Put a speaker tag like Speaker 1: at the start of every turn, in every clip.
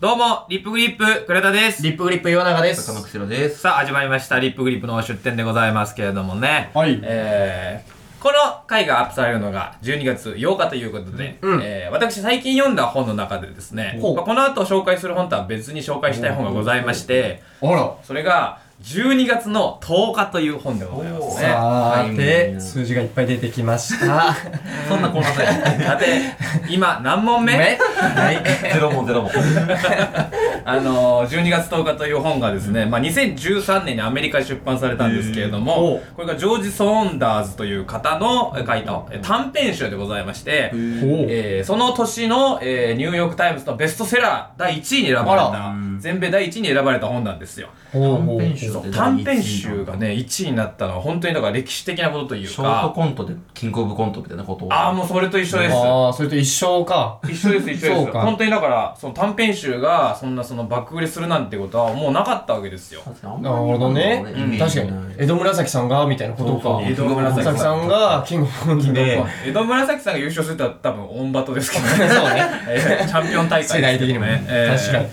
Speaker 1: どうも、リップグリップ、倉田です。
Speaker 2: リップグリップ岩永です。
Speaker 3: 坂野くしろです。
Speaker 1: さあ、始まりました。リップグリップの出店でございますけれどもね。
Speaker 2: はい
Speaker 1: えー、この回がアップされるのが12月8日ということで、
Speaker 2: うん
Speaker 1: えー私最近読んだ本の中でですね、
Speaker 2: ほう
Speaker 1: まあこの後紹介する本とは別に紹介したい本がございまして、
Speaker 2: あら。
Speaker 1: それが12月の10日という本でございますね。
Speaker 2: さ
Speaker 3: う
Speaker 2: て、
Speaker 3: ん
Speaker 2: 数字がいっぱい出てきました。
Speaker 3: そんなこんなさ
Speaker 1: さて、今何問目？
Speaker 2: 目。はい。
Speaker 3: ゼロ問ゼロ問。
Speaker 1: あのー、12月10日という本がですね、まあ、2013年にアメリカで出版されたんですけれど
Speaker 2: へ
Speaker 1: も
Speaker 2: ー、
Speaker 1: これがジョージ・ソーンダーズという方のえ書いたえ短編集でございまして、
Speaker 2: お
Speaker 1: えーその年の、えーニューヨーク・タイムズのベストセラー第1位に選ばれ
Speaker 2: あ
Speaker 1: た
Speaker 3: ら、
Speaker 1: 全米第1位に選ばれた本なんですよ。
Speaker 3: 短編集
Speaker 1: 短編集がね、1位になったのは本当にだから歴史的なことという
Speaker 3: ショート
Speaker 1: か、
Speaker 3: コントでキングオブコントみたいなことを。
Speaker 1: ああ、もうそれと一緒です。
Speaker 2: ああ、それと一緒か。
Speaker 1: 一緒です一緒です。本当にだからその短編集がそんなその爆売れするなんてことはもうなかったわけですよ。
Speaker 3: 確かに
Speaker 2: なるほどね。
Speaker 1: うん。
Speaker 2: 確かに。江戸紫さんが、みたいなことか。
Speaker 1: 江戸紫
Speaker 2: 紫さんが、キングオブコントで、
Speaker 1: 江戸紫さんが優勝するとは多分オンバトですけどね。
Speaker 2: そうね。
Speaker 1: えーチャンピオン大会ですけど
Speaker 2: 世代的にもね。確かに。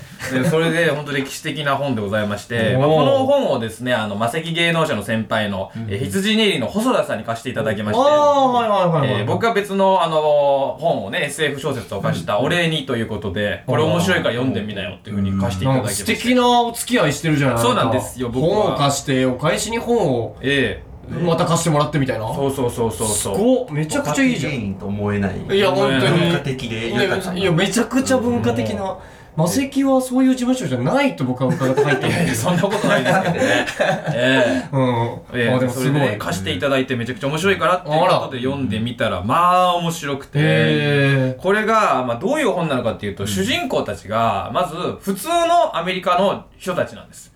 Speaker 1: でそれで本当歴史的な本でございまして、まあ、この本をですねあの魔石芸能者の先輩の、えー羊ネイリの細田さんに貸していただきまして
Speaker 2: ああ、はいはいはいはい。
Speaker 1: えー僕は別の、あの本をね SF 小説を貸した「お礼に」ということでこれ面白いから読んでみなよっていうふうに貸していただきまして
Speaker 2: 素敵なお付き合いしてるじゃない
Speaker 1: そうなんですよ僕は
Speaker 2: 本を貸して、お返しに本を
Speaker 1: え
Speaker 2: また貸してもらってみたいな。
Speaker 1: えそうそうそうそう
Speaker 2: す
Speaker 1: そう
Speaker 2: ごっめちゃくちゃいいじゃん。
Speaker 3: 芸人と思えない。
Speaker 2: いや、本当に。
Speaker 3: 文化的でい
Speaker 2: や、めちゃくちゃ文化的な。魔石はそういう事務所じゃないと僕は伺って入っ。
Speaker 1: そんなことないですけどね。ええ。
Speaker 2: うん。
Speaker 1: ええ
Speaker 2: あ、でもすごい。
Speaker 1: それでね
Speaker 2: へ
Speaker 1: 貸していただいてめちゃくちゃ面白いからっていうことで読んでみたらまあ面白くて。
Speaker 2: え。
Speaker 1: これが、まあ、どういう本なのかっていうと、主人公たちがまず普通のアメリカの人たちなんです。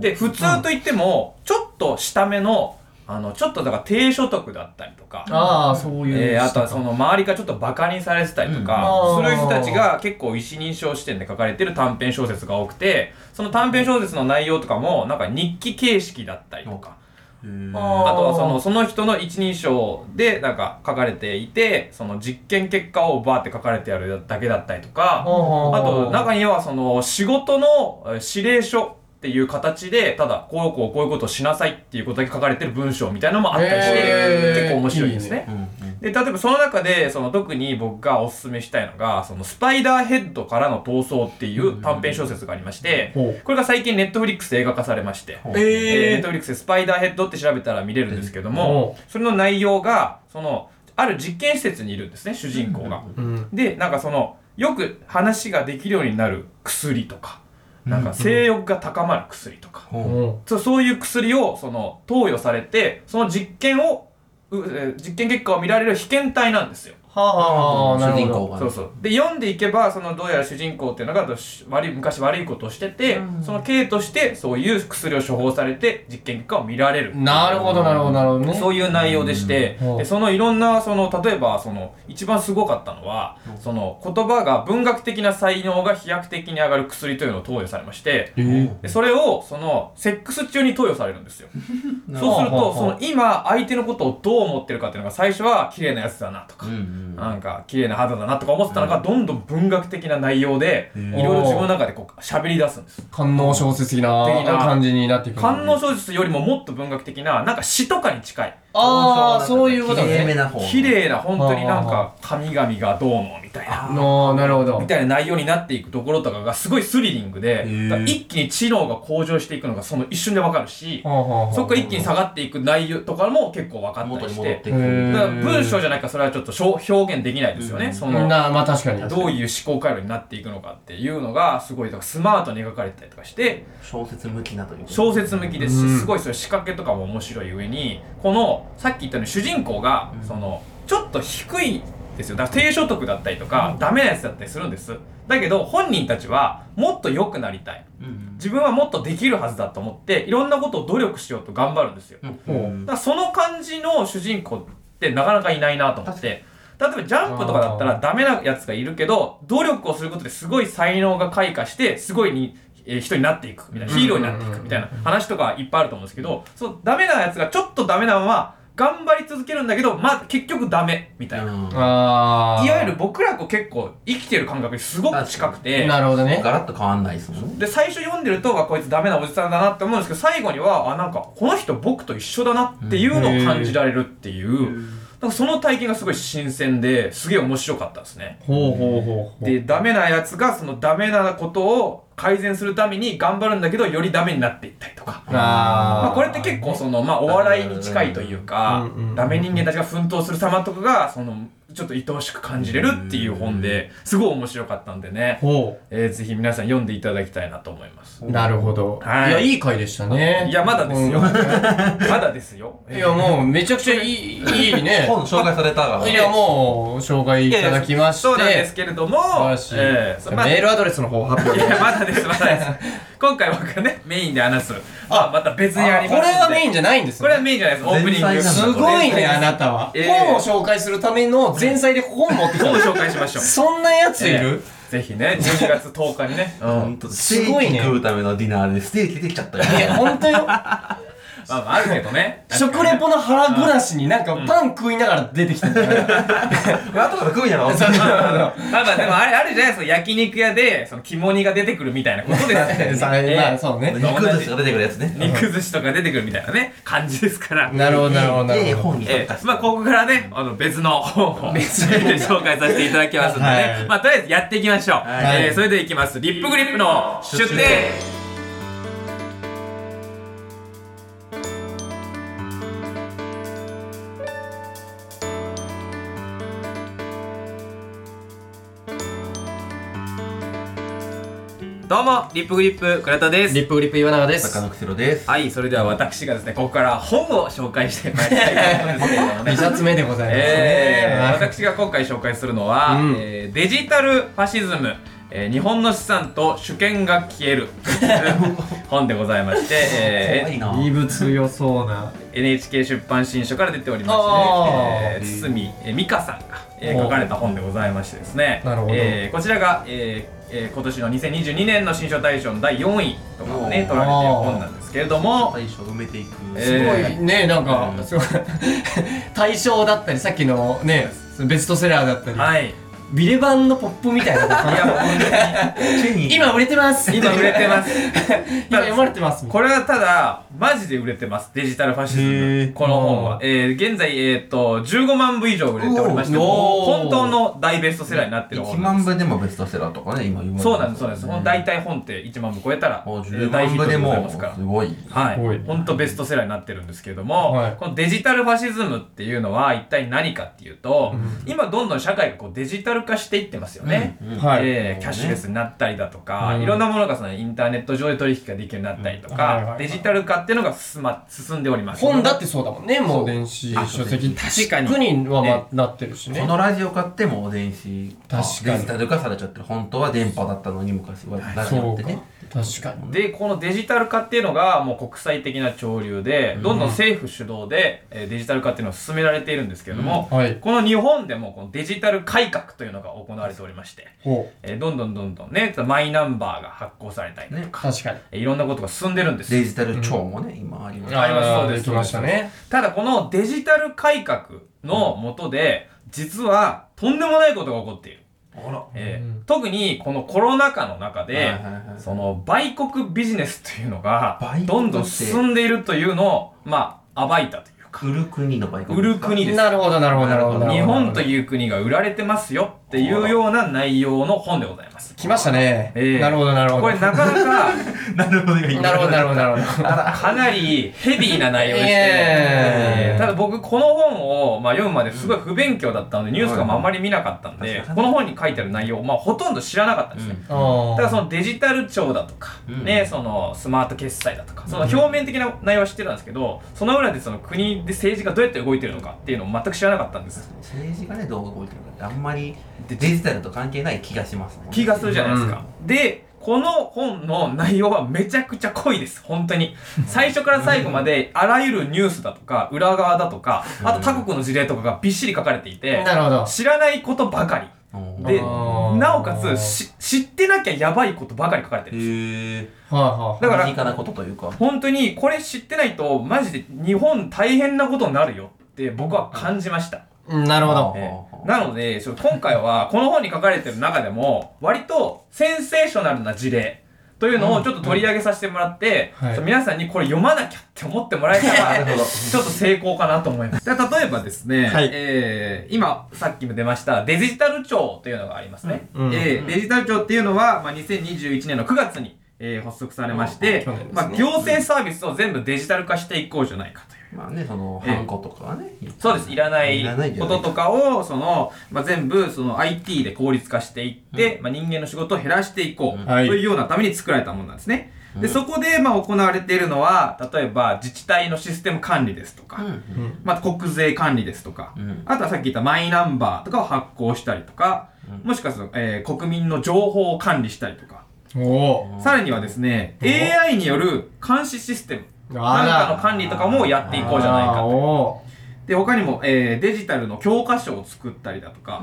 Speaker 1: で普通といってもちょっと下目のあのちょっとだから低所得だったりとか
Speaker 2: ああ、そういう。
Speaker 1: えー、あとはその周りがちょっとバカにされてたりとか、
Speaker 2: うん。
Speaker 1: する人たちが結構一人称視点で書かれてる短編小説が多くてその短編小説の内容とかもなんか日記形式だったりとか、
Speaker 2: あ
Speaker 1: あとはそのその人の一人称でなんか書かれていてその実験結果をバーって書かれてやるだけだったりとか、あと中にはその仕事のえー指令書っていう形でただこうこうこういうことをしなさいっていうことだけ書かれてる文章みたいなのもあったりして、結構面白いですね。で、例えばその中で、その特に僕がおすすめしたいのが、そのスパイダーヘッドからの逃走っていう短編小説がありまして、これが最近ネットフリックスで映画化されまして、えーネッ
Speaker 2: え
Speaker 1: トフリックスでスパイダーヘッドって調べたら見れるんですけど
Speaker 2: お
Speaker 1: も、それの内容が、その、ある実験施設にいるんですね、主人公が。
Speaker 2: うん。
Speaker 1: で、なんかその、よく話ができるようになる薬とか、なんか性欲が高まる薬とか。そうそういう薬をその投与されてその実験を実験結果を見られる被験体なんですよ。
Speaker 2: はあ、なるほど。
Speaker 3: 主人公が
Speaker 1: そうそう。で読んでいけばそのどうやら主人公っていうのがどうし悪い昔悪いことをしてて、その刑としてそういう薬を処方されて実験結果を見られる。
Speaker 2: なるほど、なるほど、なるほどね。
Speaker 1: そういう内容でして、
Speaker 2: うん。
Speaker 1: でそのいろんなその例えばその一番すごかったのは、その言葉が文学的な才能が飛躍的に上がる薬というのを投与されまして、
Speaker 2: えー。
Speaker 1: でそれをそのセックス中に投与されるんですよ。
Speaker 3: な
Speaker 1: そうすると、その今相手のことをどう思ってるかっていうのが最初は綺麗なやつだなとか、
Speaker 3: うんうん
Speaker 1: なんか綺麗な肌だなとか思ってたのが、どんどん文学的な内容で、いろいろ自分の中でこう喋り出すんです。
Speaker 2: 観音小説的な
Speaker 1: 的な
Speaker 2: 感じになっていく。
Speaker 1: 観音小説よりももっと文学的な、なんか詩とかに近い。
Speaker 2: ああ、そういうこと
Speaker 3: 綺麗。な方。
Speaker 1: 綺麗な、本当になん
Speaker 2: はあ
Speaker 1: か神々がどうのみたいな。
Speaker 2: のなるほど
Speaker 1: み。たいな内容になっていくところとかがすごいスリリングで、一気に知能が向上していくのがその一瞬でわかるし、そこから一気に下がっていく内容とかも結構分かったりして文章じゃないからそれはちょっとしょ表現できないですよね。
Speaker 3: うん。
Speaker 1: その
Speaker 2: な、まあ確かに。
Speaker 1: どういう思考回路になっていくのかっていうのがすごいだからスマートに描かれてたりとかして
Speaker 3: 小説向きなという
Speaker 1: 小説向きです
Speaker 2: うん。
Speaker 1: しすごいそういう仕掛けとかも面白い上にこのさっき言ったように主人公が
Speaker 3: うん。
Speaker 1: そのちょっと低いですよ。だから低所得だったりとかダメなやつだったりするんです。だけど本人たちはもっと良くなりたい。
Speaker 3: うん。うん
Speaker 1: 自分はもっとできるはずだと思っていろんなことを努力しようと頑張るんですよ。
Speaker 3: うん。うん
Speaker 1: だからその感じの主人公ってなかなかいないなと思って例えばジャンプとかだったらダメなやつがいるけど努力をすることですごい才能が開花してすごいに、えー人になっていくみたいなヒーローになっていくみたいな話とかいっぱいあると思うんですけどそうダメなやつがちょっとダメなまま頑張り続けるんだけど、まあ結局ダメ、みたいな。
Speaker 3: うん
Speaker 2: ああ。
Speaker 1: いわゆる僕らと結構生きてる感覚にすごく近くて、
Speaker 2: なるほどね。
Speaker 3: ガラッと変わんないですもんね。
Speaker 1: で、最初読んでると、あこいつダメなおじさんだなって思うんですけど、最後には、あ、なんか、この人僕と一緒だなっていうのを感じられるっていう、なんかその体験がすごい新鮮で、すげえ面白かったですね。
Speaker 2: ほうほうほうほう。
Speaker 1: で、ダメなやつが、そのダメなことを改善するために頑張るんだけど、よりダメになっていったりとか。
Speaker 2: あ
Speaker 1: まあ、
Speaker 2: ー
Speaker 1: これって結構その、まあ、お笑いに近いというかダメ人間たちが奮闘する様とかが、その、ちょっと愛おしく感じれるっていう本で、すごい面白かったんでね、
Speaker 2: ほ
Speaker 1: えーぜひ皆さん読んでいただきたいなと思います。
Speaker 2: う。なるほど。
Speaker 1: はい
Speaker 2: いや、いい回でしたね。
Speaker 1: いや、まだですよ。
Speaker 2: うん
Speaker 1: まだですよ。
Speaker 2: いや、もう、めちゃくちゃいい、いいね。
Speaker 3: 本紹介されたから。
Speaker 2: いや、もう、紹介いただきまして。
Speaker 1: そうなんですけれども、
Speaker 2: 素晴らしい。
Speaker 1: えーそまあ
Speaker 2: メールアドレスの方発表
Speaker 1: いや、まだです、まだです。今回僕がね、メインで話す。あ、また別にあります
Speaker 2: これはメインじゃないんですね。
Speaker 1: これはメインじゃないです。オープニング。
Speaker 2: すごいね、あなたは。
Speaker 1: えー
Speaker 2: 本を紹介するための前菜で本持ってきた
Speaker 1: 本を。紹介しましょう。
Speaker 2: そんなやついる？
Speaker 1: ぜひね、12月10日にね。うん。
Speaker 3: ほんと
Speaker 2: すごいね
Speaker 3: ステーキ食うためのディナーでステーキ出てきちゃったよ。
Speaker 2: いや、ほんとよ。
Speaker 1: まあまあ、あるけどね。
Speaker 2: 食レポの腹暮らしになんかパン食いながら出てきたんだよ。
Speaker 3: 後から食うんやろ
Speaker 2: そうそうそう
Speaker 1: まあまあ、でもあれ、あるじゃない？ですか。焼肉屋で、その肝煮が出てくるみたいなことですよ
Speaker 2: さ
Speaker 1: ね。
Speaker 2: まあ、そうね。
Speaker 3: 肉寿司が出てくるやつね。
Speaker 1: 肉寿司とか出てくるみたいなね、感じですから。
Speaker 2: なるほど、なるほど、な
Speaker 3: ええ
Speaker 2: るほど。
Speaker 1: まあ、ここからね、あの、別の本を紹介させていただきますんでね。
Speaker 2: はい
Speaker 1: まあ、とりあえずやっていきましょう。
Speaker 2: はい
Speaker 1: えーそれではいきます。リップグリップの出
Speaker 3: 出
Speaker 1: 店どうも、リップグリップ、倉田です。
Speaker 2: リップグリップ岩永です。
Speaker 3: 坂野くろです。
Speaker 1: はい、それでは私がですね、ここから本を紹介してまいりたいと思うんですけれどもね
Speaker 2: 2。冊目でございますね。
Speaker 1: えー、
Speaker 2: はい
Speaker 1: 私が今回紹介するのは、
Speaker 2: うん
Speaker 1: えーデジタルファシズム、えー日本の資産と主権が消える 本でございまして、えー
Speaker 3: 怖いな。
Speaker 2: 異物強そうな。
Speaker 1: NHK 出版新書から出ておりまして、
Speaker 2: あ
Speaker 1: ねえー、堤えー美香さんが、えー
Speaker 2: お
Speaker 1: 書かれた本でございましてですね。
Speaker 2: なるほど。
Speaker 1: えーこちらが、えーえー今年の2022年の新書大賞の第4位とかをね取られている本なんですけれども。
Speaker 3: 最初埋めていく。
Speaker 1: え
Speaker 2: すごいね、なんか
Speaker 3: う、ん。
Speaker 2: すごい。対象だったり、さっきのね、ベストセラーだったり、
Speaker 1: はい
Speaker 2: ビレバンのポップみたいな。
Speaker 1: いや。
Speaker 2: 今売れてます。
Speaker 1: 今売れてます。
Speaker 2: 今読まれてます
Speaker 1: これはただマジで売れてます。デジタルファシズ
Speaker 3: へ
Speaker 1: ム
Speaker 3: ー。
Speaker 1: この本は、えー、現在えーっと15万部以上売れておりまして本当の大ベストセラーになってる
Speaker 3: 1
Speaker 1: 本なんです。
Speaker 3: 万部でもベストセラーとかね、今言われて
Speaker 1: そうなんですそうなんです、この大体本って1万部超えたら、
Speaker 3: もう
Speaker 1: えー
Speaker 3: 10万部で
Speaker 1: ござい
Speaker 3: も
Speaker 1: ますから。
Speaker 3: すごい。
Speaker 1: はい。本当ベストセラーになってるんですけれども、
Speaker 2: はい。
Speaker 1: このデジタルファシズムっていうのは一体何かっていうと、今どんどん社会がこうデジタル化していってますよね。
Speaker 3: うん
Speaker 2: はい
Speaker 1: えーキャッシュレスになったりだとか、
Speaker 2: うん
Speaker 1: いろんなものがそのインターネット上で取引ができるようになったりとか、デジタル化っていうのが進,、ま、進んでおります。
Speaker 2: 本だってそうだもんね、も
Speaker 1: そう
Speaker 2: う電子
Speaker 3: あ
Speaker 2: 書籍。
Speaker 1: 確かに
Speaker 2: 確には
Speaker 1: ね
Speaker 2: まなってるしね
Speaker 3: こ。のラジオ買っても電子
Speaker 2: 確かに
Speaker 3: デジタル化されちゃってる本当は電波だったのに昔はラジオってね。。
Speaker 2: 確かに。
Speaker 1: で、このデジタル化っていうのがもう国際的な潮流で、どんどん政府主導で、えーデジタル化っていうのを進められているんですけれども、
Speaker 2: はい。
Speaker 1: この日本でもこのデジタル改革というのが行われておりまして。えーどんどんどんどんね、マイナンバーが発行されたりと
Speaker 3: ね
Speaker 1: か、
Speaker 2: 確かに。
Speaker 1: えーいろんなことが進んでるんです
Speaker 3: デジタル庁もね、今あります。
Speaker 1: ありますそうです
Speaker 2: できましたね。
Speaker 1: ただこのデジタル改革の下で、実はとんでもないことが起こっている。
Speaker 3: あら。
Speaker 1: えー
Speaker 2: うん
Speaker 1: 特にこのコロナ禍の中で、その売国ビジネスというのがどんどん進んでいるというのを、まあ、暴いたというか、
Speaker 3: 売る国の売国
Speaker 1: 売る国です。
Speaker 2: なるほど、なるほど、なるほど。
Speaker 1: 日本と
Speaker 2: う。
Speaker 1: いう国が売られてますよっていうような内容の本でございます。
Speaker 2: 来ましたね。
Speaker 1: ええ。
Speaker 2: なるほど、なるほど。
Speaker 1: これなかなか、
Speaker 3: なるほど、今
Speaker 2: なるほど、なるほど。
Speaker 1: かなりヘビーな内容でして、
Speaker 2: ええ
Speaker 1: えーただ僕この本を、まあ、読むまですごい不勉強だったので、ニュースとかもあんまり見なかったんで、
Speaker 3: うん
Speaker 1: この本に書いてある内容を、まあ、ほとんど知らなかったんですね。
Speaker 2: あー
Speaker 1: だからそのデジタル庁だとか、
Speaker 3: うん。
Speaker 1: ね、そのスマート決済だとか、その表面的な内容は知ってたんですけど、その裏でその国で政治がどうやって動いてるのかっていうのを全く知らなかったんです。
Speaker 3: 政治がね、どう動いてるかってあんまりデジタルと関係ない気がしますね
Speaker 1: 気がするじゃないですか。で、この本の内容はめちゃくちゃ濃いです。本当に。最初から最後まで、あらゆるニュースだとか、裏側だとか、あと他国の事例とかがびっしり書かれていて、
Speaker 2: なるほど。
Speaker 1: 知らないことばかり。
Speaker 3: うん
Speaker 1: でなおかつし知ってなきゃやばいことばかり書かれてるんです
Speaker 3: へえ。
Speaker 2: はいはい。
Speaker 1: だから
Speaker 3: 身近なことというか。
Speaker 1: 本当にこれ知ってないとマジで日本大変なことになるよって僕は感じました。
Speaker 2: うんなるほど。
Speaker 1: ええなので、今回はこの本に書かれてる中でも、割とセンセーショナルな事例というのをちょっと取り上げさせてもらって、
Speaker 2: はい
Speaker 1: ちょっと皆さんにこれ読まなきゃって思ってもらえたら、ちょっと成功かなと思います。で例えばですね、
Speaker 2: はい
Speaker 1: えー今さっきも出ましたデジタル庁というのがありますね。
Speaker 2: うん
Speaker 1: えーデジタル庁っていうのは、まあ、2021年の9月に、えー発足されまして、
Speaker 2: ね
Speaker 1: まあ、行政サービスを全部デジタル化していこうじゃないかという。
Speaker 3: まあね、その、
Speaker 1: ええ。
Speaker 3: ハンコとかはね。
Speaker 1: そうです。いらないこととかを、その、まあ、全部、その IT で効率化していって、まあ、人間の仕事を減らしていこう、
Speaker 3: うん。
Speaker 1: というようなために作られたものなんですね。で、
Speaker 3: うん。
Speaker 1: そこで、まあ、行われているのは、例えば、自治体のシステム管理ですとか、
Speaker 3: うん。
Speaker 2: うん。
Speaker 1: また国税管理ですとか、
Speaker 3: うん。
Speaker 1: あとはさっき言ったマイナンバーとかを発行したりとか、
Speaker 3: うん。
Speaker 1: もしくはその、えー国民の情報を管理したりとか、
Speaker 2: お
Speaker 1: さらにはですね、
Speaker 2: お
Speaker 1: AI による監視システム、
Speaker 2: お。
Speaker 1: なんかの管理とかもやっていこうじゃないかと。
Speaker 2: お
Speaker 1: で、他にも、えーデジタルの教科書を作ったりだとか、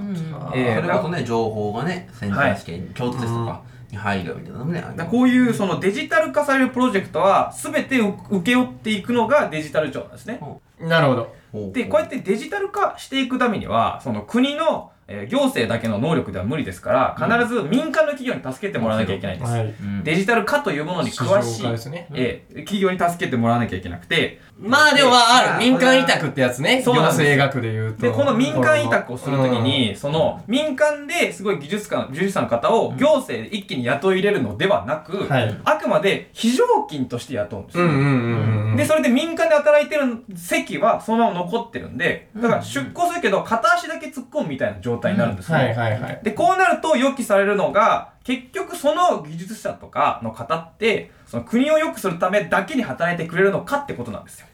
Speaker 1: えー
Speaker 3: それこそね、情報がね、センター試験、共通テストとかに入るみたいなのもね、
Speaker 1: こういうそのデジタル化されるプロジェクトは全てう請け負っていくのがデジタル庁なんですね。
Speaker 2: ーなるほど。
Speaker 3: ほ
Speaker 1: で、こうやってデジタル化していくためには、その国の、えー行政だけの能力では無理ですから、必ず民間の企業に助けてもらわなきゃいけないんです。
Speaker 2: はい。
Speaker 3: うん
Speaker 1: デジタル化というものに詳しい
Speaker 2: ね。
Speaker 1: えー企業に助けてもらわなきゃいけなくて、
Speaker 2: まあでもまある。民間委託ってやつね。行
Speaker 1: そうなんですよ
Speaker 2: 政学で言うと。
Speaker 1: で、この民間委託をするときに、その民間ですごい技術家、技術者の方を行政で一気に雇い入れるのではなく、
Speaker 2: はい
Speaker 1: あくまで非常勤として雇うんですよ。
Speaker 2: うんうんうんうん。
Speaker 1: で、それで民間で働いてる席はそのまま残ってるんで、だから出向するけど片足だけ突っ込むみたいな状態になるんですね。
Speaker 2: はいはいはい。
Speaker 1: で、こうなると予期されるのが、結局その技術者とかの方って、その国を良くするためだけに働いてくれるのかってことなんですよ。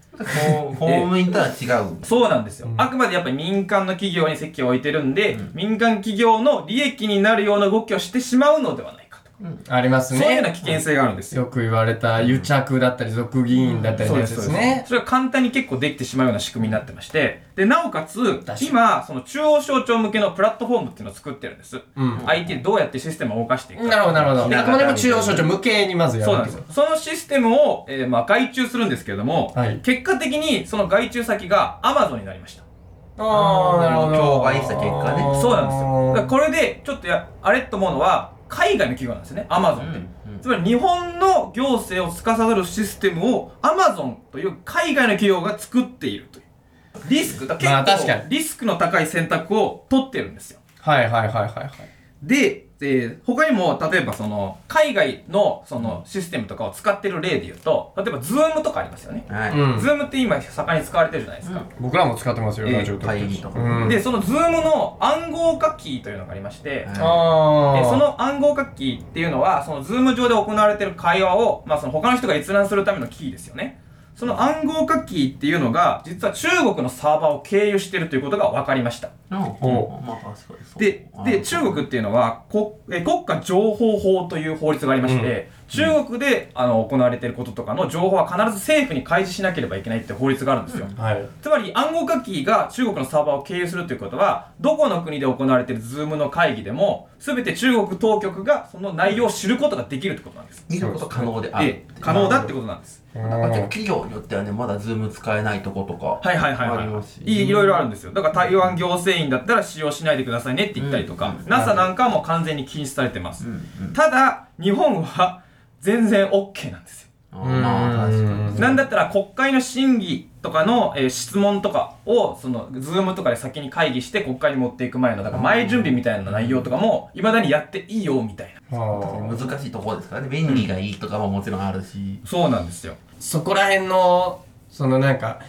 Speaker 3: 公務員とは違う。
Speaker 1: そうなんですよ。
Speaker 2: うん
Speaker 1: あくまでやっぱり民間の企業に席を置いてるんで、
Speaker 3: うん
Speaker 1: 民間企業の利益になるような動きをしてしまうのではない。
Speaker 2: ありますね。
Speaker 1: そういうような危険性があるんですよ。
Speaker 2: よく言われた癒着だったり、俗議員だったりのやつですね。
Speaker 1: それが簡単に結構できてしまうような仕組みになってまして、で、なおかつ今、その中央省庁向けのプラットフォームっていうのを作ってるんです。
Speaker 2: うん。
Speaker 1: IT でどうやってシステムを動かしていくか。
Speaker 2: なるほどなるほど。
Speaker 1: で
Speaker 2: あくまでも中央省庁向けにまずやる
Speaker 1: そうなんですよ。そのシステムを、えーまあ、外注するんですけれども、
Speaker 2: はい
Speaker 1: 結果的にその外注先が Amazon になりました。
Speaker 2: ああ、なるほど。
Speaker 3: 競売した結果ね
Speaker 1: そうなんですよ。これで、ちょっとや、あれと思うのは、海外の企業なんですよね、Amazon って。つまり日本の行政を司るシステムを Amazon という海外の企業が作っているという。リスク、だ
Speaker 2: まあ
Speaker 1: 結
Speaker 2: 確か
Speaker 1: 構リスクの高い選択を取ってるんですよ。
Speaker 2: はいはいはいはいはい。
Speaker 1: で、えー他にも、例えばその、海外のそのシステムとかを使ってる例で言うと、例えば Zoom とかありますよね。
Speaker 3: はい。
Speaker 2: うん。
Speaker 1: Zoom って今盛んに使われてるじゃないですか。
Speaker 2: 僕らも使ってますよ、
Speaker 1: ええ
Speaker 2: ラジオとか。
Speaker 3: 会議とか
Speaker 2: うん。
Speaker 1: で、その Zoom の暗号化キーというのがありまして、
Speaker 3: はい
Speaker 2: ああ。
Speaker 1: えそ、の暗号化キーっていうのは、その Zoom 上で行われている会話を、まあその他の人が閲覧するためのキーですよね。その暗号化キーっていうのが、実は中国のサーバーを経由しているということが分かりました。で、で、中国っていうのは、こえ国家情報法という法律がありまして、中国であの行われていることとかの情報は必ず政府に開示しなければいけないっていう法律があるんですよ。
Speaker 2: はい。
Speaker 1: つまり暗号化キーが中国のサーバーを経由するということは、どこの国で行われている Zoom の会議でも、すべて中国当局がその内容を知ることができるってことなんです。
Speaker 3: 見ること可能である。
Speaker 1: で、可能だってことなんです。
Speaker 3: なんか結構企業によってはね、まだ Zoom 使えないとことか。
Speaker 1: はいはいはい
Speaker 3: あ
Speaker 1: はい
Speaker 3: りますし
Speaker 1: い。いいろいろあるんですよ。だから台湾行政院だったら使用しないでくださいねって言ったりとか、
Speaker 3: うん
Speaker 1: NASA なんかはもう完全に禁止されてます。
Speaker 3: うんうん。
Speaker 1: ただ、日本は全然 OK なんですよ。
Speaker 3: あーまあ確かに。
Speaker 1: なんだったら国会の審議とかの、えー質問とかを、その、 Zoom とかで先に会議して国会に持っていく前の、だから前準備みたいな内容とかも、未だにやっていいよ、みたいな。
Speaker 2: あ
Speaker 3: 難しいところですからね。便利がいいとかももちろんあるし。
Speaker 1: そうなんですよ。
Speaker 2: そこら辺の、そのなんか、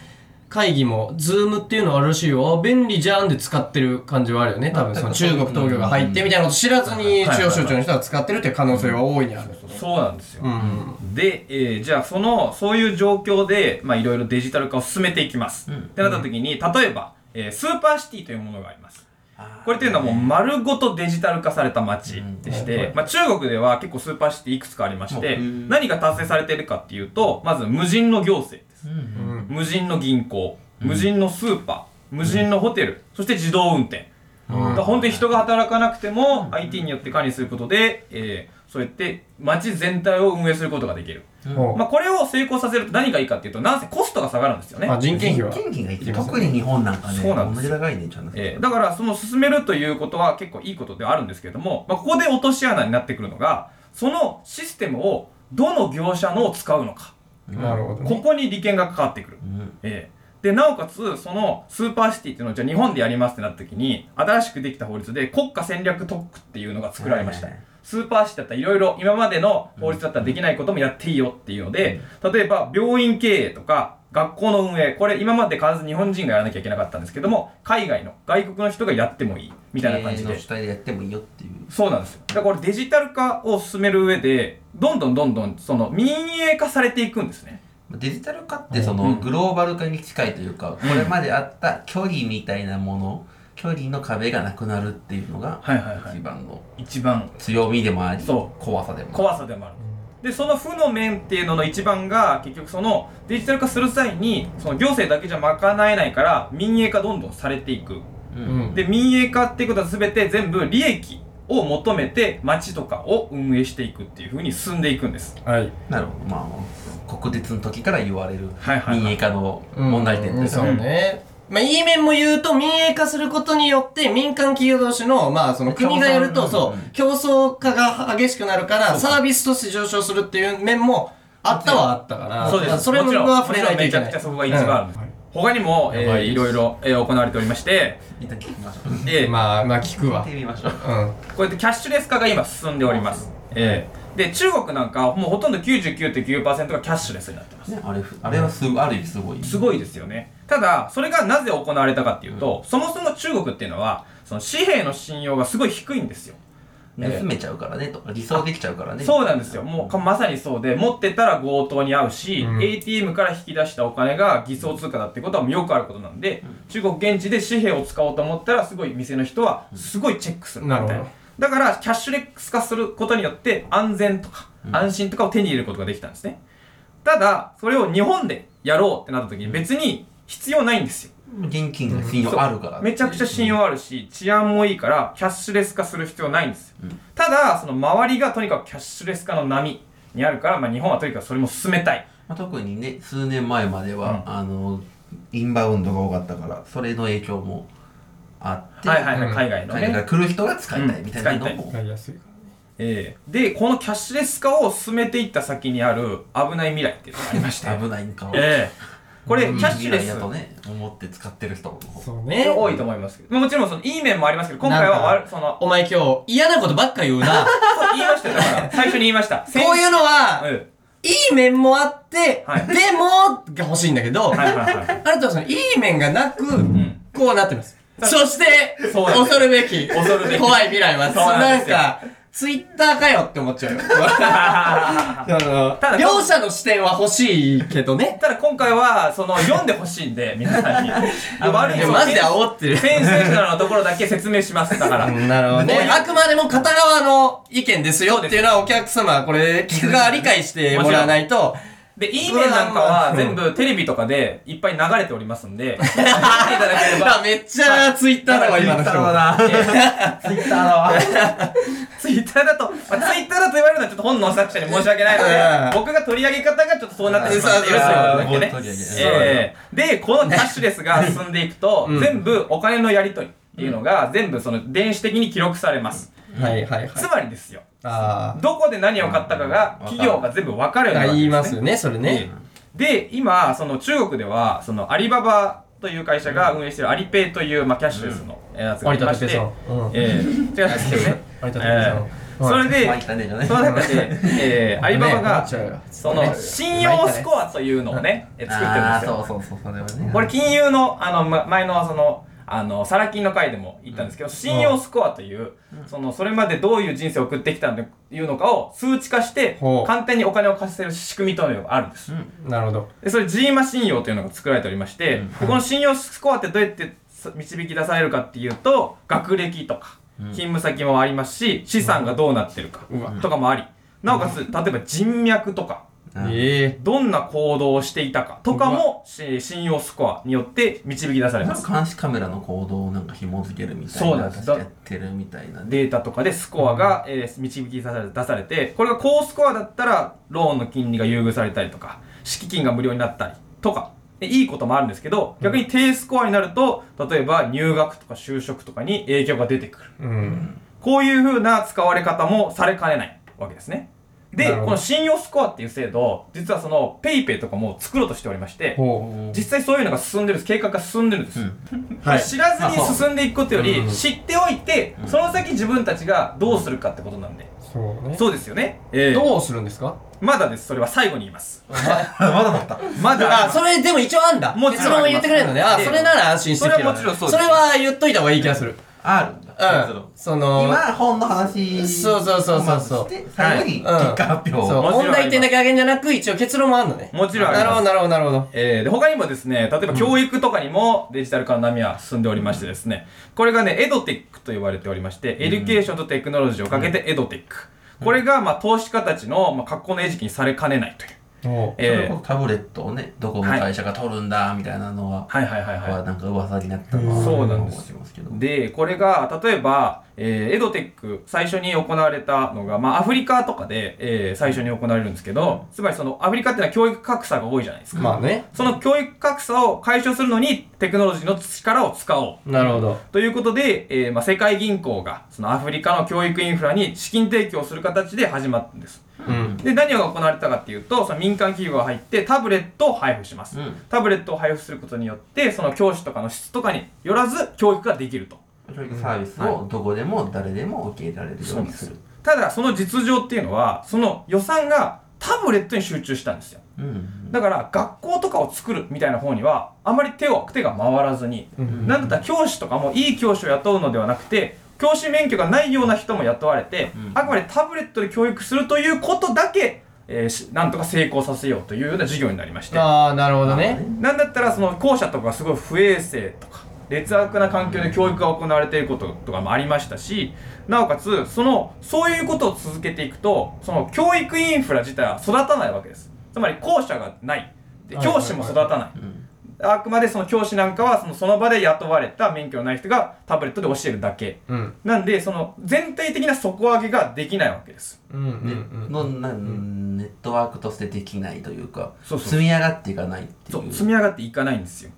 Speaker 2: 会議も、 Zoom っていうのはあるらしいよ。あ便利じゃんで使ってる感じはあるよね。多分その中国当局が入ってみたいなこと知らずに
Speaker 1: うん
Speaker 2: 中央省庁の人が使ってるっていう可能性は大いにある。
Speaker 1: そうなんですよ。
Speaker 2: うん。
Speaker 1: で、えーじゃあその、そういう状況で、まあいろいろデジタル化を進めていきます。
Speaker 3: うん
Speaker 1: ってなった時に、例えば、えースーパーシティというものがあります。これっていうのはもう丸ごとデジタル化された街でし
Speaker 2: うん
Speaker 1: て、まあ中国では結構スーパーシティいくつかありまして
Speaker 3: うん、
Speaker 1: 何が達成されているかっていうと、まず無人の行政です。無人の銀行、無人のスーパー、無人のホテル、そして自動運転。本当に人が働かなくても IT によって管理することで、えーそうやって街全体を運営することができる。
Speaker 2: ほう
Speaker 1: まあ、これを成功させると何がいいかっていうと、なんせコストが下がるんですよね。
Speaker 2: あ人件費は。
Speaker 3: 人件費が特に日本なんかね
Speaker 1: そうなんです。
Speaker 3: 同じ高いねちゃんと。
Speaker 1: えーだからその進めるということは結構いいことではあるんですけれども、まあ、ここで落とし穴になってくるのがそのシステムをどの業者のを使うのか、
Speaker 2: なるほど
Speaker 1: こ
Speaker 2: ね
Speaker 1: こに利権がかかってくる、
Speaker 3: うん。
Speaker 1: えーでなおかつそのスーパーシティっていうのをじゃあ日本でやりますってなった時に新しくできた法律で国家戦略特区っていうのが作られました、スーパーシティだったらいろいろ今までの法律だったらできないこともやっていいよっていうので、例えば病院経営とか学校の運営、これ今まで必ず日本人がやらなきゃいけなかったんですけども、海外の外国の人がやってもいいみたいな感じで。
Speaker 3: でやってもいいよっていう。
Speaker 1: そうなんですよ。だからこれデジタル化を進める上で、どんどんどんどんその民営化されていくんですね。
Speaker 3: デジタル化ってそのグローバル化に近いというか、これまであった距離みたいなもの距離の壁がなくなるっていうのが
Speaker 1: はいはいはい。
Speaker 3: 一番の
Speaker 1: 一番。
Speaker 3: 強みでもあり
Speaker 1: そ
Speaker 3: 怖さでもある。
Speaker 1: 怖さでもある。で、その負の面っていうのの一番が、結局そのデジタル化する際に、その行政だけじゃ賄えないから、民営化どんどんされていく。
Speaker 3: う
Speaker 2: うん。ん
Speaker 1: で、民営化っていうことは全て全部利益を求めて街とかを運営していくっていう風に進んでいくんです。
Speaker 2: はい。
Speaker 3: なるほど。まあ国鉄の時から言われる
Speaker 1: はいはいはい
Speaker 3: 民営化の問題点です
Speaker 2: うんそうね。まあ、いい面も言うと、民営化することによって、民間企業同士の、まあ、その国がやると、
Speaker 3: 競争
Speaker 2: そう、競争化が激しくなるから、サービスとして上昇するっていう面もあったはあったから、
Speaker 1: そうです。
Speaker 2: それも触れないといけない。
Speaker 1: めちゃくちゃそこが一番。他にも、えー、
Speaker 2: い
Speaker 1: いろいろ、えー行われておりまして、
Speaker 3: 一旦聞きましょう
Speaker 1: えー
Speaker 2: まあ、まあ、聞くわ
Speaker 3: 聞い。てみましょう
Speaker 2: うん。
Speaker 1: こうやってキャッシュレス化が今進んでおります。えーで、中国なんかはもうほとんど99.9%がキャッシュレスになってます。
Speaker 3: ねあれあれはすごいある意味すごい
Speaker 1: すごいですよね。ただ、それがなぜ行われたかっていうと、そもそも中国っていうのは、その紙幣の信用がすごい低いんですよ。
Speaker 3: 盗めちゃうからねとか偽装できちゃうからね
Speaker 1: そうなんですよ。もうかまさにそうで、持ってたら強盗に遭うし、
Speaker 2: うん
Speaker 1: ATM から引き出したお金が偽装通貨だってことはよくあることなんで、中国現地で紙幣を使おうと思ったら、すごい店の人はすごいチェックするみたい
Speaker 2: なるほど
Speaker 1: だから、キャッシュレス化することによって、安全とか、安心とかを手に入れることができたんですね。ただ、それを日本でやろうってなった時に別に必要ないんですよ。
Speaker 3: 現金が信用あるから
Speaker 1: めちゃくちゃ信用あるし、治安もいいから、キャッシュレス化する必要ないんですよ。
Speaker 3: うん
Speaker 1: ただ、その周りがとにかくキャッシュレス化の波にあるから、まあ日本はとにかくそれも進めたい。
Speaker 3: まあ、特にね数年前までは、
Speaker 1: うん
Speaker 3: あのインバウンドが多かったからそれの影響もあって、
Speaker 1: はいはいはい、
Speaker 2: うん
Speaker 1: 海外の
Speaker 3: 海外から
Speaker 1: ね。
Speaker 3: 来る人が使いたい
Speaker 1: うん
Speaker 3: みたいなの
Speaker 1: 使い
Speaker 3: も、
Speaker 2: 使いやすいか
Speaker 1: ええで、このキャッシュレス化を進めていった先にある危ない未来っていうのがありまして。
Speaker 3: 危ないんか
Speaker 1: ええこれ、キャッシュレス。
Speaker 3: とね思って使ってる人も
Speaker 2: ら。そうね。
Speaker 1: 多いと思いますけど。もちろんそのいい面もありますけど、今回はその、
Speaker 2: お前今日嫌なことばっか言うな。
Speaker 1: 言いましたよ、だから。最初に言いました。
Speaker 2: こういうのは、
Speaker 1: うん。
Speaker 2: いい面もあって、
Speaker 1: はい
Speaker 2: でも、が欲しいんだけど、
Speaker 1: はいはいはい。
Speaker 2: あなたはそのいい面がなく、
Speaker 1: ん
Speaker 2: こうなってます。そして、恐るべき、
Speaker 1: 恐るべき
Speaker 2: 怖い未来は、
Speaker 1: そうなん
Speaker 2: か、ツイッターかよって思っちゃうよ。
Speaker 1: ただ
Speaker 2: 両者の視点は欲しいけどね。
Speaker 1: ただ今回は、その、読んでほしいんで、皆さんに。悪い
Speaker 2: マジで煽ってる。
Speaker 1: センセーショナルなところだけ説明します。だから。
Speaker 2: なるほどね。あくまでも片側の意見ですよっていうのはお客様、これ、聞く側理解してもらわないと、
Speaker 1: で、いい面なんかは全部テレビとかでいっぱい流れておりますんで、見ていただければ
Speaker 2: あ、めっちゃツイッターだわ、今の人。
Speaker 3: ツイッターだわ。
Speaker 1: ツイッターだと、まあ、ツイッターだと言われるのはちょっと本の作者に申し訳ないので
Speaker 2: うん、
Speaker 1: 僕が取り上げ方がちょっとそうなってしまっているということだけねで、このキャッシュレスが進んでいくと、
Speaker 2: うん。
Speaker 1: 全部お金のやり取りっていうのが全部その電子的に記録されます。
Speaker 2: はいはいはい。
Speaker 1: つまりですよ、
Speaker 2: あ
Speaker 1: どこで何を買ったかが企業が全部分かるようにな
Speaker 2: あ。
Speaker 1: るわけ
Speaker 2: 言い
Speaker 1: ですね。
Speaker 2: ますよね、それね。
Speaker 1: で、今、その中国では、そのアリババという会社が運営しているアリペイという、まあ、キャッシュレスのやつがありまして、
Speaker 2: 有田哲平さんうん。
Speaker 1: ええ違うんですけどね。
Speaker 2: 有田
Speaker 1: それで、
Speaker 3: まあいったねじゃない。
Speaker 1: その中で、えー、アリババがその、信用スコアというのをね、え作ってるん
Speaker 3: あ
Speaker 1: ですよ。
Speaker 3: ーそうそうそうそれはね。
Speaker 1: これ金融の、あの、ま前のその、あの、サラ金の回でも言ったんですけど、信用スコアという、その、それまでどういう人生を送ってきたというのかを数値化して簡単にお金を貸せる仕組みというのがあるんです。
Speaker 2: なるほど。
Speaker 1: で、それ、ジーマ信用というのが作られておりまして、
Speaker 3: うん
Speaker 1: でこの信用スコアってどうやって導き出されるかっていうと、学歴とか、
Speaker 3: うん
Speaker 1: 勤務先もありますし、資産がどうなってるかとかもあり、なおかつ、例えば人脈とか、
Speaker 3: うん
Speaker 2: ええ
Speaker 1: どんな行動をしていたかとかもし信用スコアによって導き出されます。
Speaker 3: 監視カメラの行動をなんか紐付けるみたいな
Speaker 1: そうなんです。
Speaker 3: やってるみたいな。
Speaker 1: データとかでスコアが、えー導き出されて、これが高スコアだったら、ローンの金利が優遇されたりとか、敷金が無料になったりとか、でいいこともあるんですけど、逆に低スコアになると、例えば入学とか就職とかに影響が出てくる。
Speaker 2: うん。
Speaker 1: こういう風な使われ方もされかねないわけですね。でこの信用スコアっていう制度、実はその PayPay とかも作ろうとしておりまして、
Speaker 2: ほ
Speaker 1: 実際そういうのが進んでるんです計画が進んでるんです。
Speaker 2: う はい
Speaker 1: 知らずに進んでいくことより、
Speaker 2: うん
Speaker 1: 知っておいて、その先自分たちがどうするかってことなんで。
Speaker 2: そうね
Speaker 1: そうですよね。えー
Speaker 2: どうするんですか？
Speaker 1: まだです。それは最後に言います。
Speaker 3: まだだった
Speaker 1: まだあ
Speaker 2: それでも一応あんだ。
Speaker 1: もちろん
Speaker 2: 結論を言ってくれるのね。あ、
Speaker 1: ええ
Speaker 2: それなら安心して
Speaker 1: それはもちろんそうです
Speaker 2: それは言っといた方がいい気がする。
Speaker 3: ある
Speaker 2: うん。その、
Speaker 3: 今本の話
Speaker 2: そうそうそうそうそう
Speaker 3: をまずして最後に結
Speaker 2: はい
Speaker 3: 果発表を、
Speaker 2: そう、問題点だけあげんじゃなく、一応結論もあるのね。
Speaker 1: もちろんあります
Speaker 2: なるほど、なるほど、なるほど。
Speaker 1: えーで、他にもですね、例えば教育とかにもデジタル化の波は進んでおりましてですね、これがね、 EdTech と呼ばれておりまして、エデュケーションとテクノロジーをかけて EdTech。これが、まあ、投資家たちの、まあ、格好の餌食にされかねないという。えー
Speaker 3: タブレットをねどこの会社が取るんだみたいなのは、
Speaker 1: はいはいはいはい。
Speaker 3: はなんか噂になったのは
Speaker 1: そうなんですで、これが、例えば、えー EdTech、最初に行われたのが、まあ、アフリカとかで、えー最初に行われるんですけど、つまりその、アフリカっていうのは教育格差が多いじゃないですか。
Speaker 2: まあね。
Speaker 1: その教育格差を解消するのに、テクノロジーの力を使おう。
Speaker 2: なるほど。
Speaker 1: ということで、えーまあ、世界銀行が、そのアフリカの教育インフラに資金提供する形で始まったんです。
Speaker 2: うん。
Speaker 1: で、何が行われたかっていうと、その民間企業が入ってタブレットを配布します。
Speaker 3: うん
Speaker 1: タブレットを配布することによって、その教師とかの質とかによらず教育ができると。
Speaker 3: 教育サービスをどこでも誰でも受け入れられるようにす。る。
Speaker 1: ただ、その実情っていうのは、その予算がタブレットに集中したんですよ。
Speaker 3: うん。
Speaker 1: だから、学校とかを作るみたいな方には、あまり手を、手が回らずに、
Speaker 2: うん。
Speaker 1: なんだったら教師とかもいい教師を雇うのではなくて、教師免許がないような人も雇われて、
Speaker 3: うん。
Speaker 1: あくまでタブレットで教育するということだけ、えーしなんとか成功させようというような授業になりまして、
Speaker 2: ああ、なるほどね。
Speaker 1: なんだったらその校舎とかがすごい不衛生とか、劣悪な環境で教育が行われていることとかもありましたし、なおかつ、その、そういうことを続けていくと、その教育インフラ自体は育たないわけです。つまり校舎がない。で教師も育たない。
Speaker 3: うん
Speaker 1: あくまでその教師なんかはそのその場で雇われた免許のない人がタブレットで教えるだけ。
Speaker 2: うん。
Speaker 1: なんで、その全体的な底上げができないわけです。
Speaker 2: うん。うん。うん。
Speaker 3: のなネットワークとしてできないというか
Speaker 1: そうそう
Speaker 3: 積み上がっていかないって
Speaker 1: そう
Speaker 3: いう
Speaker 1: 積み上がっていかないんですよ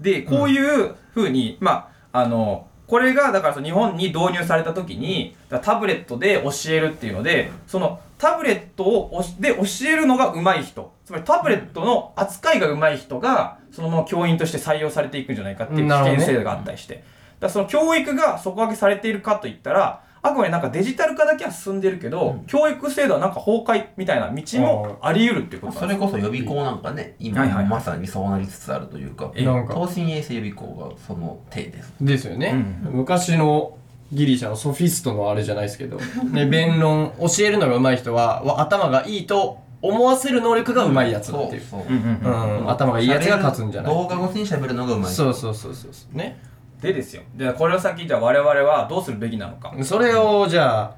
Speaker 1: でこういうふうに、まああのこれがだからその日本に導入された時にタブレットで教えるっていうのでそのタブレットをで教えるのが上手い人。つまりタブレットの扱いが上手い人がそのまま教員として採用されていくんじゃないかっていう危険性があったりして、だその教育が底上げされているかといったらあくまでなんかデジタル化だけは進んでるけど、教育制度はなんか崩壊みたいな道もあり得るっていうこと
Speaker 3: それこそ予備校なんかね今
Speaker 1: はいはいはい。
Speaker 3: まさにそうなりつつあるというか
Speaker 1: え
Speaker 2: なんか、
Speaker 3: 東進衛星予備校がその体です。
Speaker 2: ですよね。
Speaker 1: うん
Speaker 2: 昔のギリシャのソフィストのあれじゃないですけど、ね、弁論、教えるのが上手い人は、わ頭がいいと思わせる能力が上手いやつだっていう。
Speaker 3: そうそう
Speaker 1: うんうんう。ん
Speaker 2: うん、頭がいいやつが勝つんじゃない。
Speaker 3: 動画越しに喋るのがうまい。
Speaker 2: そうそうそうそうそう。ね。
Speaker 1: でですよ。で、これを先、じゃあ我々はどうするべきなのか。
Speaker 2: それを、じゃあ、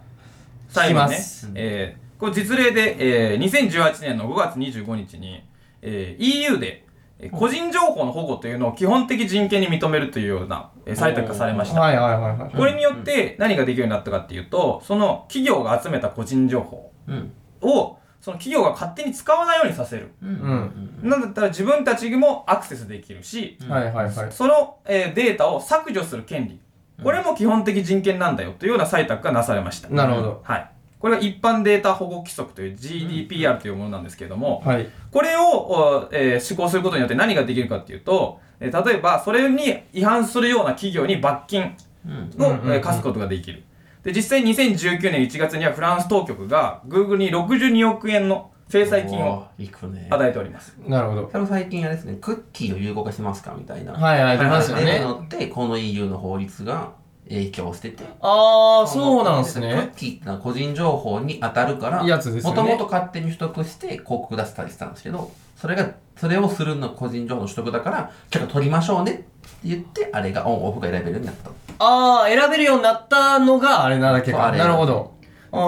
Speaker 2: 聞きます、
Speaker 1: えー、これ実例で、えー、2018年の5月25日に、えー、EU で、えー個人情報の保護というのを基本的人権に認めるというような、えー採択がされました。
Speaker 2: はいはいはいはい。
Speaker 1: これによって何ができるようになったかっていうと、その企業が集めた個人情報
Speaker 3: うん
Speaker 1: を、その企業が勝手に使わないようにさせる。
Speaker 3: うん
Speaker 2: うん
Speaker 1: なんだったら自分たちもアクセスできるし、
Speaker 3: うん
Speaker 2: はいはいはい。
Speaker 1: その、えーデータを削除する権利。これも基本的人権なんだよというような採択がなされました。
Speaker 2: なるほど。
Speaker 1: はい。これが一般データ保護規則という GDPR というものなんですけれども、
Speaker 2: はい。
Speaker 1: これを、おえー施行することによって何ができるかっていうと、えー例えばそれに違反するような企業に罰金
Speaker 3: うん
Speaker 1: を、課すことができる。で、実際2019年1月にはフランス当局が Google に62億円の制裁金を
Speaker 3: いくね
Speaker 1: 与えております。
Speaker 2: なるほど。
Speaker 3: それも最近あれですねクッキーを有効化しますかみたいな
Speaker 2: はいはい、出ますよ
Speaker 3: で
Speaker 2: ね。
Speaker 3: のってこの EU の法律が影響してて
Speaker 2: ああ、そうなんです
Speaker 3: クッ
Speaker 2: ね。
Speaker 3: キーってのは個人情報に当たるから
Speaker 2: やつですよね
Speaker 3: もともと勝手に取得して広告出したりしたんですけどそれがそれをするの個人情報の取得だからちょっと取りましょうねって言ってあれがオンオフが選べるようになった
Speaker 2: ああ、選べるようになったのがあれなだけか。なるほど。ああ。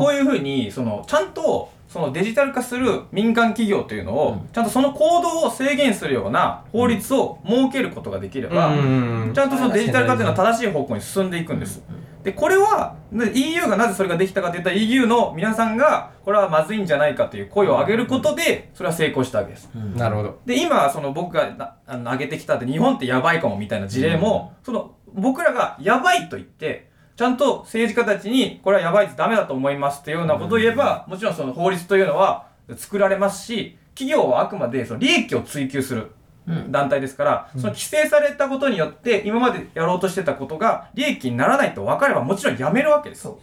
Speaker 1: こういうふうに、その、ちゃんと、そそのデジタル化する民間企業というのを、ちゃんとその行動を制限するような法律を設けることができれば、
Speaker 2: うん。
Speaker 1: ちゃんとそのデジタル化というのは正しい方向に進んでいくんです。で、これは、で EU がなぜそれができたかといったら EU の皆さんが、これはまずいんじゃないかという声を上げることで、それは成功したわけです。
Speaker 2: なるほど。
Speaker 1: で、今、その僕がなあの挙げてきたって日本ってやばいかもみたいな事例も、その僕らがやばいと言って、ちゃんと政治家たちにこれはやばいですダメだと思いますっていうようなことを言えば、もちろんその法律というのは作られますし、企業はあくまでその利益を追求する
Speaker 3: うん。
Speaker 1: 団体ですから、その規制されたことによって今までやろうとしてたことが利益にならないと分かればもちろんやめるわけです。よ。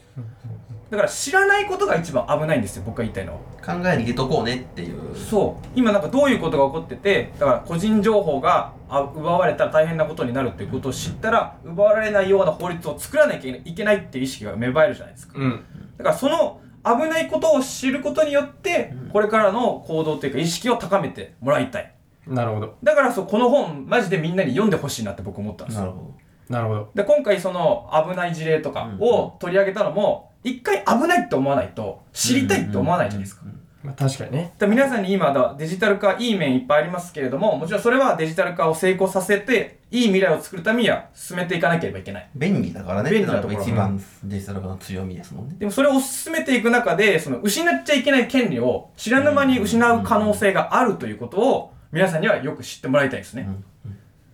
Speaker 1: だから知らないことが一番危ないんですよ、僕が言いたいのは。
Speaker 3: 考えに入れとこうねっていう
Speaker 1: そう今なんかどういうことが起こっててだから個人情報があ奪われたら大変なことになるっていうことを知ったら奪われないような法律を作らなきゃいけないっていう意識が芽生えるじゃないですか
Speaker 2: うん。
Speaker 1: だからその危ないことを知ることによってこれからの行動というか意識を高めてもらいたい
Speaker 2: なるほど。
Speaker 1: だからそうこの本マジでみんなに読んでほしいなって僕思ったんですよ
Speaker 3: なるほ
Speaker 2: なるほど。
Speaker 1: で今回その危ない事例とかを取り上げたのも一回危ないって思わないと知りたいって思わないじゃないですか。
Speaker 2: まあ確かにね。
Speaker 1: で皆さんに今だデジタル化いい面いっぱいありますけれどももちろんそれはデジタル化を成功させていい未来を作るためには進めていかなければいけない。
Speaker 3: ど便利だからね。
Speaker 1: 便利なところ
Speaker 3: 一番デジタル化の強みですもんね。
Speaker 1: でもそれを進めていく中でその失っちゃいけない権利を知らぬ間に失う可能性があるということを皆さんにはよく知ってもらいたいですね、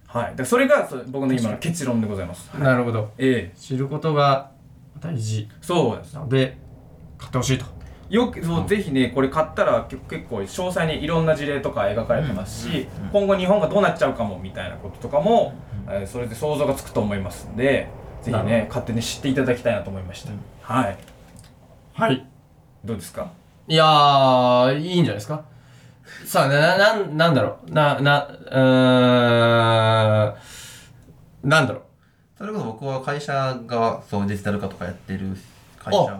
Speaker 1: はい。でそれが僕の今の結論でございます。
Speaker 2: なるほど。
Speaker 1: ええ。
Speaker 2: 知ることが大事
Speaker 1: そうです
Speaker 2: なので、買ってほしいと。
Speaker 1: よくそう、ぜひねこれ買ったら結結構詳細にいろんな事例とか描かれてますし、今後日本がどうなっちゃうかもみたいなこととかも、えーそれで想像がつくと思いますんでぜひね勝手に知っていただきたいなと思いました、はい
Speaker 2: はい。
Speaker 1: どうですか？
Speaker 2: いやー、いいんじゃないですか？さあ、な、な、なんだろう？な、な、うーん、なんだろう？
Speaker 3: それこそ僕は会社がそうデジタル化とかやってる会社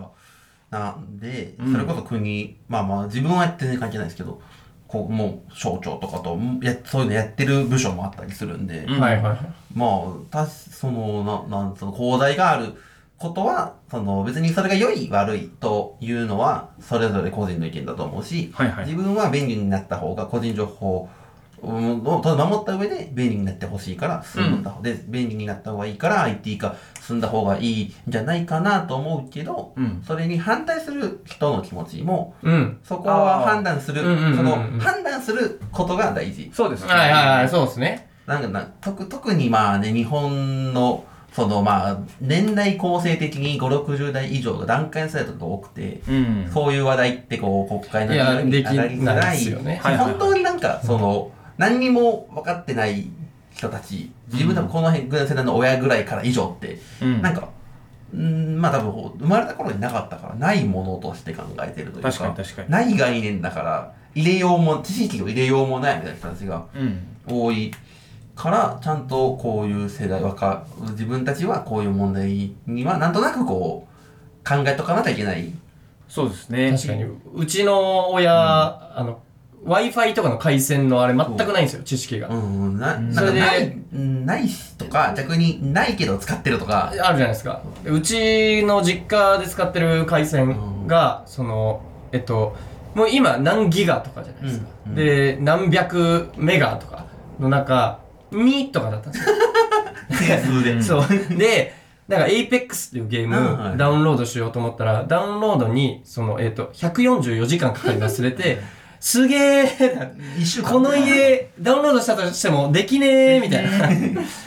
Speaker 3: なんで、それこそ国、まあまあ自分はやって全然関係ないですけど、こうもう省庁とかとやそういうのやってる部署もあったりするんで、
Speaker 1: うん。
Speaker 2: はいはいはい。
Speaker 3: まあ、たし、その、な、なん、その、講題があることは、その、別にそれが良い悪いというのは、それぞれ個人の意見だと思うし、
Speaker 1: はいはい。
Speaker 3: 自分は便利になった方が、個人情報うんをただ守った上で便利になってほしいから進ん。だ方、で、便利になった方がいいから IT 化進んだ方がいいんじゃないかなと思うけど、
Speaker 1: うん。
Speaker 3: それに反対する人の気持ちも、
Speaker 2: うん。
Speaker 3: そこは判断する、
Speaker 2: うんうんうんうん。
Speaker 3: その、判断することが大事。
Speaker 1: そうですね。
Speaker 2: はいはいはい、そうですね。
Speaker 3: なんかな特特にまあね日本のそのまあ年代構成的に560代以上が段階されたことが多くて、
Speaker 1: うん。
Speaker 3: そういう話題ってこう国会の
Speaker 2: いや
Speaker 3: 議論に上がりづら
Speaker 2: ない
Speaker 3: い
Speaker 2: ですよね。
Speaker 1: はいはいはい。
Speaker 3: 本当になんかその何にも分かってない人たち自分多分この辺ぐらいの世代の親ぐらいから以上って、
Speaker 1: うん。
Speaker 3: なんかうんまあ多分生まれた頃になかったからないものとして考えてるというか
Speaker 1: 確かに確かに。
Speaker 3: ない概念だから入れようも知識を入れようもないみたいな人たちが
Speaker 1: うん。
Speaker 3: 多いからちゃんとこういう世代わか自分たちはこういう問題にはなんとなくこう考えとかなきゃいけない。
Speaker 1: そうですね。
Speaker 2: 確かに。うちの親、あの、Wi-Fi とかの回線のあれ全くないんですよ、知識が。
Speaker 3: うんななん
Speaker 2: それで
Speaker 3: かないうんないしとか逆にないけど使ってるとか
Speaker 2: あるじゃないですか。うちの実家で使ってる回線が、その、えっと、もう今何ギガとかじゃないですか。
Speaker 3: うんうん
Speaker 2: で、何百メガとかの中、2とかだったんですよ。
Speaker 3: 数で
Speaker 2: そう。で、なんか Apex っていうゲーム
Speaker 3: うんはい
Speaker 2: ダウンロードしようと思ったら、ダウンロードに、その、えっ、と、144時間かかり忘れて、すげえ、この家、ダウンロードしたとしてもできねえ、みたいな。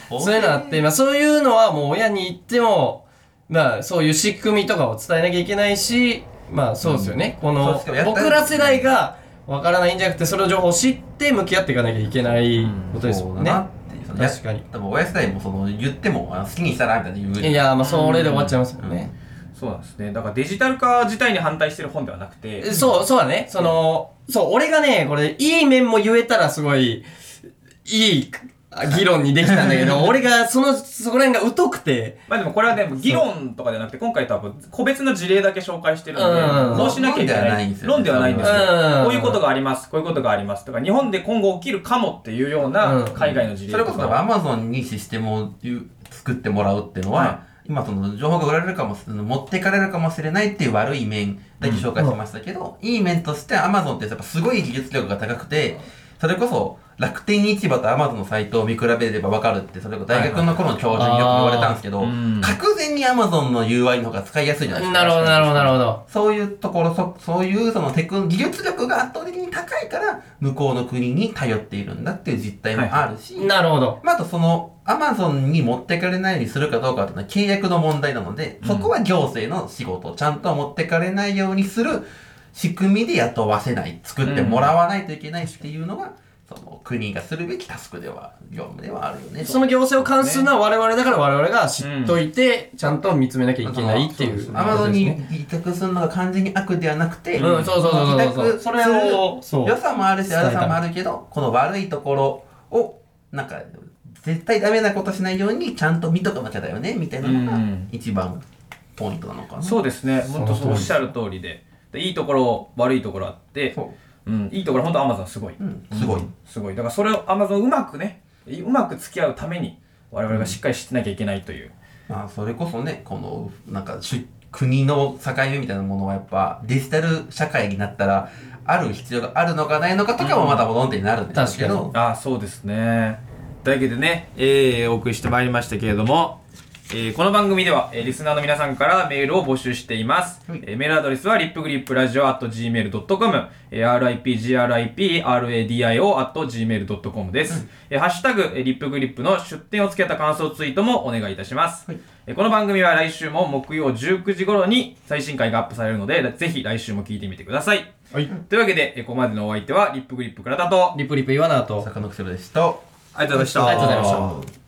Speaker 2: そういうのあって、まあそういうのはもう親に言っても、まあそういう仕組みとかを伝えなきゃいけないし、まあそうですよね。
Speaker 3: う
Speaker 2: の
Speaker 3: ですよやった
Speaker 2: 僕ら世代がわからないんじゃなくて、その情報を知って向き合っていかなきゃいけないことですもんね。
Speaker 3: そうだなっていうその
Speaker 2: 確かに
Speaker 3: や多分親世代もその言っても好きにしたらみたいな言う
Speaker 2: いや、まあそれで終わっちゃいますよね。
Speaker 1: そうなんですねだからデジタル化自体に反対してる本ではなくて
Speaker 2: そう、そうだね。その、そう、俺がね、これ、いい面も言えたらすごい、いい議論にできたんだけど、俺が、その、そこら辺が疎くて、
Speaker 1: まあでもこれはね、議論とかじゃなくて、今回多分個別の事例だけ紹介してるんで、
Speaker 2: うん
Speaker 1: こうしなきゃいけない。論ではないんですよ。
Speaker 2: うん
Speaker 1: こういうことがあります、こういうことがありますとか、日本で今後起きるかもっていうよう
Speaker 2: う
Speaker 1: なん海外の事例とか。
Speaker 3: それこそアマゾンにシステムを作ってもらうっていうのは、
Speaker 1: は
Speaker 3: 今その情報が売られるかもしれない、持ってかれるかもしれないっていう悪い面だけ紹介しましたけど、いい面として Amazon ってやっぱすごい技術力が高くて、それこそ楽天市場と Amazon のサイトを見比べれば分かるって、それこそ大学の頃の教授によく言われたんですけど、
Speaker 1: はいはいうん
Speaker 3: 確然に Amazon の UI の方が使いやすいじゃないですか。
Speaker 2: なるほど、なるほど、なるほど。
Speaker 3: そういうところ、そそういうそのテク技術力が圧倒的に高いから、向こうの国に頼っているんだっていう実態もあるし、
Speaker 2: なるほど。
Speaker 3: まあ、あとその、アマゾンに持ってかれないようにするかどうかいうのは契約の問題なので、そこは行政の仕事、ちゃんと持ってかれないようにする仕組みで雇わせない、作ってもらわないといけないっていうのが、その国がするべきタスクでは、業務ではあるよね。
Speaker 2: その行政を関するのは我々だから我々が知っといて、ちゃんと見つめなきゃいけないっていう。
Speaker 3: アマゾンに委託するのが完全に悪ではなくて、
Speaker 2: うんそうそうそうそう。
Speaker 3: 委託
Speaker 2: それを
Speaker 3: 良さもあるし悪さもあるけど、この悪いところを、なんか、絶対ダメなことしないようにちゃんと見とかなきゃだよね、みたいなのが
Speaker 1: うん。
Speaker 3: 一番ポイントなのかな。
Speaker 1: そうですね。本当
Speaker 2: その通り
Speaker 1: おっしゃる通りで。でいいところ悪いところあって
Speaker 3: そう。
Speaker 1: うん、いいところ本当アマゾンすごい、
Speaker 3: うん、すごい。
Speaker 1: すごい。だからそれをアマゾンうまくねうまく付き合うために我々がしっかり知ってなきゃいけないという、
Speaker 3: まあ、それこそね、この、なんか、し国の境目みたいなものはやっぱ、デジタル社会になったら、ある必要があるのかないのかとかもまた論点になるんですけど、
Speaker 1: ああそうですねというわけでね、えー、お送りしてまいりましたけれども、えーこの番組では、えーリスナーの皆さんからメールを募集しています。
Speaker 3: はい
Speaker 1: えーメールアドレスは、リップグリップラジオ at gmail.com、えー ripgripradio at gmail.com です。えーハッシュタグ、えーリップグリップの出典をつけた感想ツイートもお願いいたします。
Speaker 3: はい
Speaker 1: えーこの番組は来週も木曜19時頃に最新回がアップされるので、ぜひ来週も聞いてみてください。
Speaker 2: はい。
Speaker 1: というわけで、えーここまでのお相手は、リップグリップ倉田と、
Speaker 2: リプリプ言わなと。
Speaker 3: 坂のくせろでした。
Speaker 1: ありがとうございました。
Speaker 2: ありがとうございま
Speaker 3: した。